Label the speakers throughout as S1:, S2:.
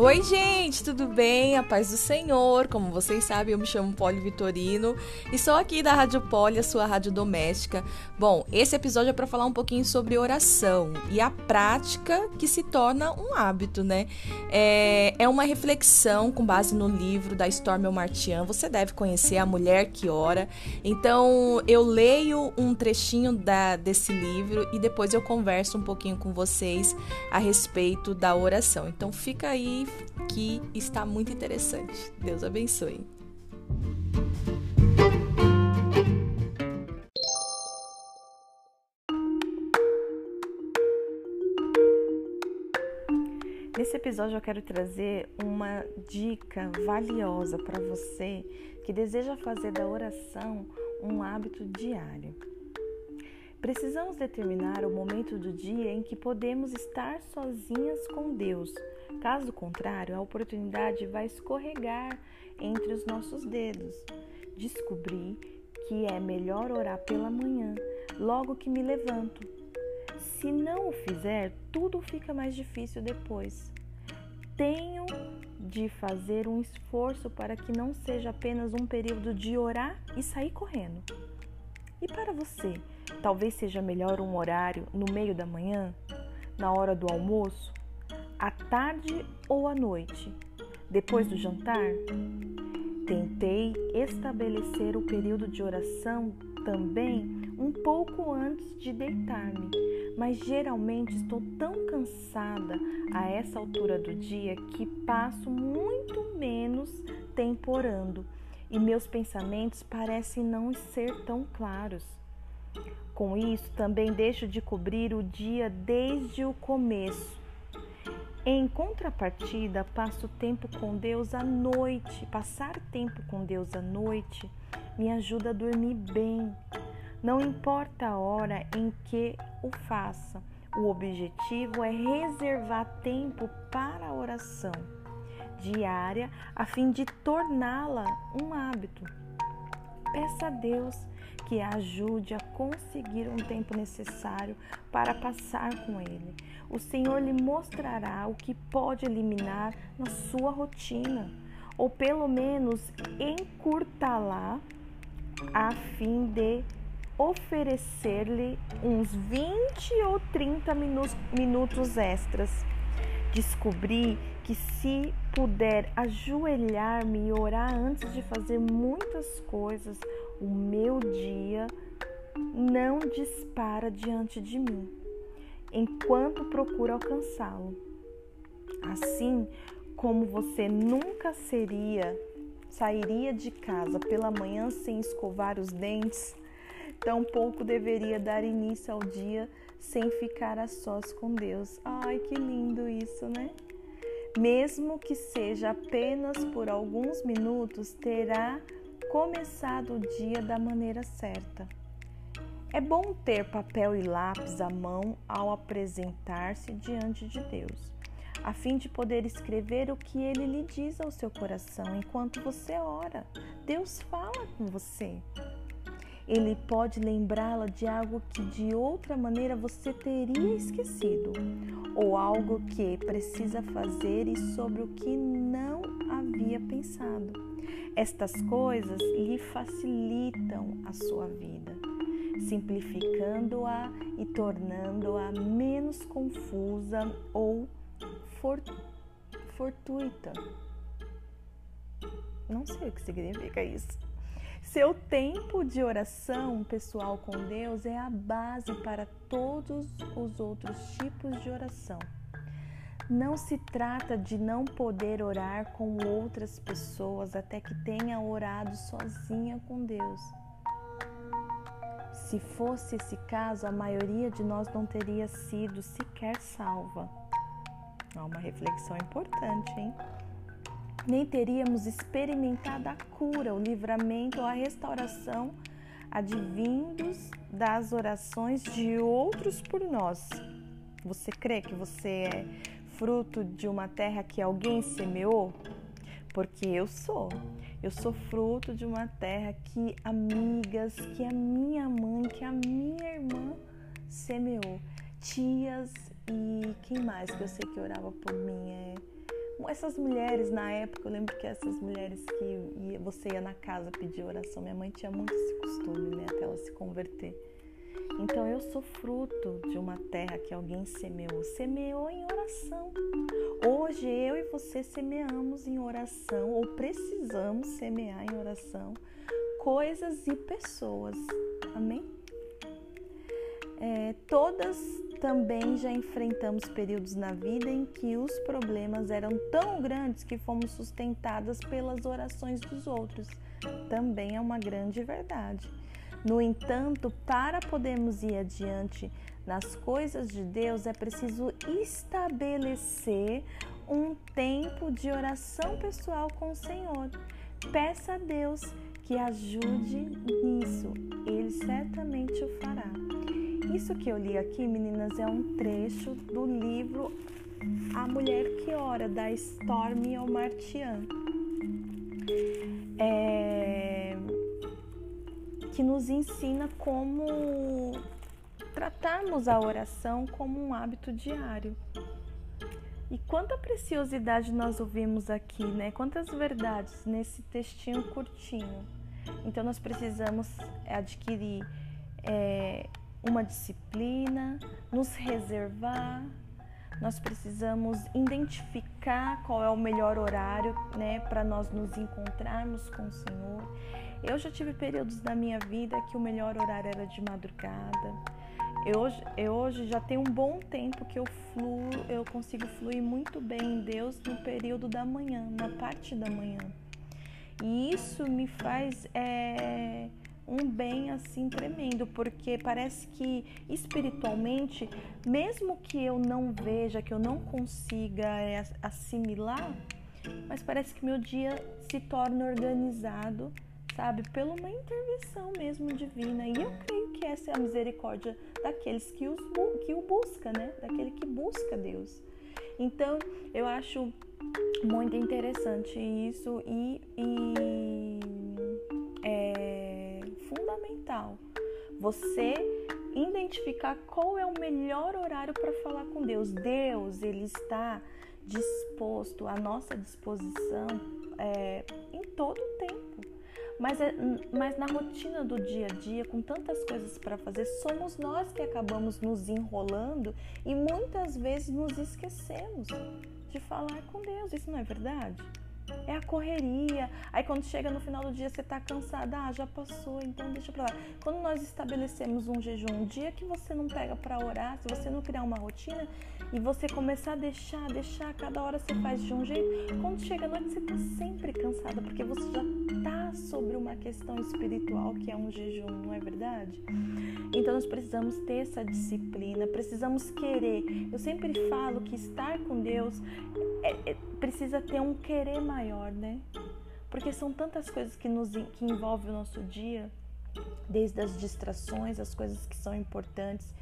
S1: Oi, gente, tudo bem? A paz do Senhor. Como vocês sabem, eu me chamo Poli Vitorino e sou aqui da Rádio Poli, a sua rádio doméstica. Bom, esse episódio é para falar um pouquinho sobre oração e a prática que se torna um hábito, né? É, é uma reflexão com base no livro da Stormy Martian. Você deve conhecer A Mulher que Ora. Então, eu leio um trechinho da, desse livro e depois eu converso um pouquinho com vocês a respeito da oração. Então, fica aí que está muito interessante. Deus abençoe. Nesse episódio eu quero trazer uma dica valiosa para você que deseja fazer da oração um hábito diário. Precisamos determinar o momento do dia em que podemos estar sozinhas com Deus Caso contrário, a oportunidade vai escorregar entre os nossos dedos. Descobri que é melhor orar pela manhã, logo que me levanto. Se não o fizer, tudo fica mais difícil depois. Tenho de fazer um esforço para que não seja apenas um período de orar e sair correndo. E para você, talvez seja melhor um horário no meio da manhã, na hora do almoço, à tarde ou à noite, depois do jantar? Tentei estabelecer o período de oração também um pouco antes de deitar-me, mas geralmente estou tão cansada a essa altura do dia que passo muito menos tempo orando e meus pensamentos parecem não ser tão claros. Com isso, também deixo de cobrir o dia desde o começo em contrapartida, passo tempo com Deus à noite. Passar tempo com Deus à noite me ajuda a dormir bem. Não importa a hora em que o faça, o objetivo é reservar tempo para a oração diária a fim de torná-la um hábito. Peça a Deus que a ajude a conseguir um tempo necessário para passar com Ele. O Senhor lhe mostrará o que pode eliminar na sua rotina, ou pelo menos encurtá-la, a fim de oferecer-lhe uns 20 ou 30 minutos extras. Descobri que se puder ajoelhar-me e orar antes de fazer muitas coisas, o meu dia não dispara diante de mim, enquanto procuro alcançá-lo. Assim como você nunca seria, sairia de casa pela manhã sem escovar os dentes, tampouco deveria dar início ao dia sem ficar a sós com Deus. Ai, que lindo isso, né? Mesmo que seja apenas por alguns minutos, terá começado o dia da maneira certa. É bom ter papel e lápis à mão ao apresentar-se diante de Deus, a fim de poder escrever o que ele lhe diz ao seu coração enquanto você ora. Deus fala com você. Ele pode lembrá-la de algo que de outra maneira você teria esquecido, ou algo que precisa fazer e sobre o que não havia pensado. Estas coisas lhe facilitam a sua vida, simplificando-a e tornando-a menos confusa ou fortuita. Não sei o que significa isso. Seu tempo de oração pessoal com Deus é a base para todos os outros tipos de oração. Não se trata de não poder orar com outras pessoas até que tenha orado sozinha com Deus. Se fosse esse caso, a maioria de nós não teria sido sequer salva. É uma reflexão importante, hein? Nem teríamos experimentado a cura, o livramento ou a restauração advindos das orações de outros por nós. Você crê que você é fruto de uma terra que alguém semeou? Porque eu sou. Eu sou fruto de uma terra que amigas, que a minha mãe, que a minha irmã semeou. Tias e quem mais que eu sei que orava por mim? É essas mulheres na época, eu lembro que essas mulheres que você ia na casa pedir oração, minha mãe tinha muito esse costume, né, até ela se converter. Então eu sou fruto de uma terra que alguém semeou, semeou em oração. Hoje eu e você semeamos em oração ou precisamos semear em oração coisas e pessoas. Amém? É, todas também já enfrentamos períodos na vida em que os problemas eram tão grandes que fomos sustentadas pelas orações dos outros. Também é uma grande verdade. No entanto, para podermos ir adiante nas coisas de Deus, é preciso estabelecer um tempo de oração pessoal com o Senhor. Peça a Deus que ajude nisso, Ele certamente o fará. Isso que eu li aqui, meninas, é um trecho do livro A Mulher que Ora, da Stormy Omartian. É... Que nos ensina como tratarmos a oração como um hábito diário. E quanta preciosidade nós ouvimos aqui, né? Quantas verdades nesse textinho curtinho. Então nós precisamos adquirir é, uma disciplina, nos reservar, nós precisamos identificar qual é o melhor horário né, para nós nos encontrarmos com o Senhor. Eu já tive períodos da minha vida que o melhor horário era de madrugada. Eu hoje, eu hoje já tenho um bom tempo que eu fluo, eu consigo fluir muito bem em Deus no período da manhã, na parte da manhã. E isso me faz é, um bem assim tremendo, porque parece que espiritualmente, mesmo que eu não veja, que eu não consiga é, assimilar, mas parece que meu dia se torna organizado, sabe, pela uma intervenção mesmo divina. E eu creio que essa é a misericórdia daqueles que, os, que o busca, né? Daquele que busca Deus. Então, eu acho muito interessante isso e, e é fundamental você identificar qual é o melhor horário para falar com Deus. Deus, ele está disposto, à nossa disposição é, em todo o tempo. Mas, é, mas na rotina do dia a dia, com tantas coisas para fazer, somos nós que acabamos nos enrolando e muitas vezes nos esquecemos de falar com Deus. Isso não é verdade? É a correria. Aí quando chega no final do dia você está cansada, ah, já passou, então deixa pra lá. Quando nós estabelecemos um jejum, um dia que você não pega para orar, se você não criar uma rotina e você começar a deixar, deixar, cada hora você faz de um jeito, quando chega a noite você está sempre cansada, porque você já está sobre uma questão espiritual que é um jejum, não é verdade? Então nós precisamos ter essa disciplina, precisamos querer. Eu sempre falo que estar com Deus é, é, precisa ter um querer maior, né? Porque são tantas coisas que nos que envolvem o nosso dia, desde as distrações, as coisas que são importantes,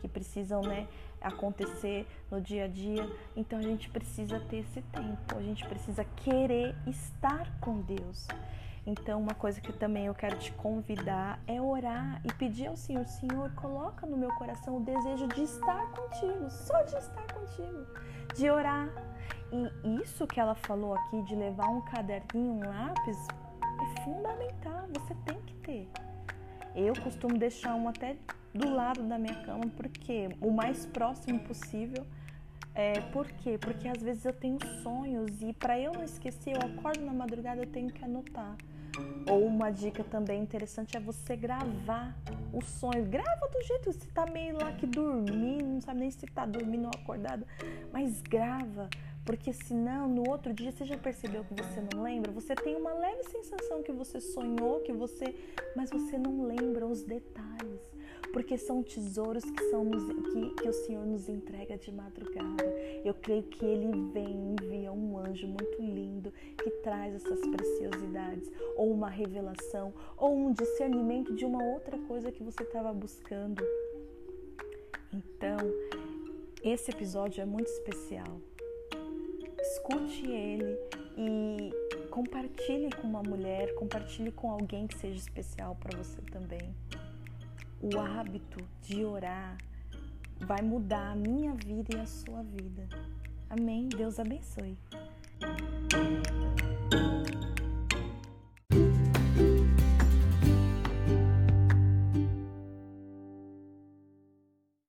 S1: que precisam, né, acontecer no dia a dia. Então a gente precisa ter esse tempo, a gente precisa querer estar com Deus. Então, uma coisa que também eu quero te convidar é orar e pedir ao Senhor: Senhor, coloca no meu coração o desejo de estar contigo, só de estar contigo, de orar. E isso que ela falou aqui, de levar um caderninho, um lápis, é fundamental, você tem que ter. Eu costumo deixar um até do lado da minha cama, porque o mais próximo possível. É, por quê? Porque às vezes eu tenho sonhos e para eu não esquecer, eu acordo na madrugada, eu tenho que anotar. Ou uma dica também interessante é você gravar o sonho. Grava do jeito você tá meio lá que dormindo, não sabe nem se tá dormindo ou acordado, mas grava. Porque senão, no outro dia, você já percebeu que você não lembra? Você tem uma leve sensação que você sonhou, que você. Mas você não lembra os detalhes porque são tesouros que, são que, que o Senhor nos entrega de madrugada. Eu creio que Ele vem envia um anjo muito lindo que traz essas preciosidades, ou uma revelação, ou um discernimento de uma outra coisa que você estava buscando. Então, esse episódio é muito especial. Escute ele e compartilhe com uma mulher, compartilhe com alguém que seja especial para você também o hábito de orar vai mudar a minha vida e a sua vida. Amém? Deus abençoe.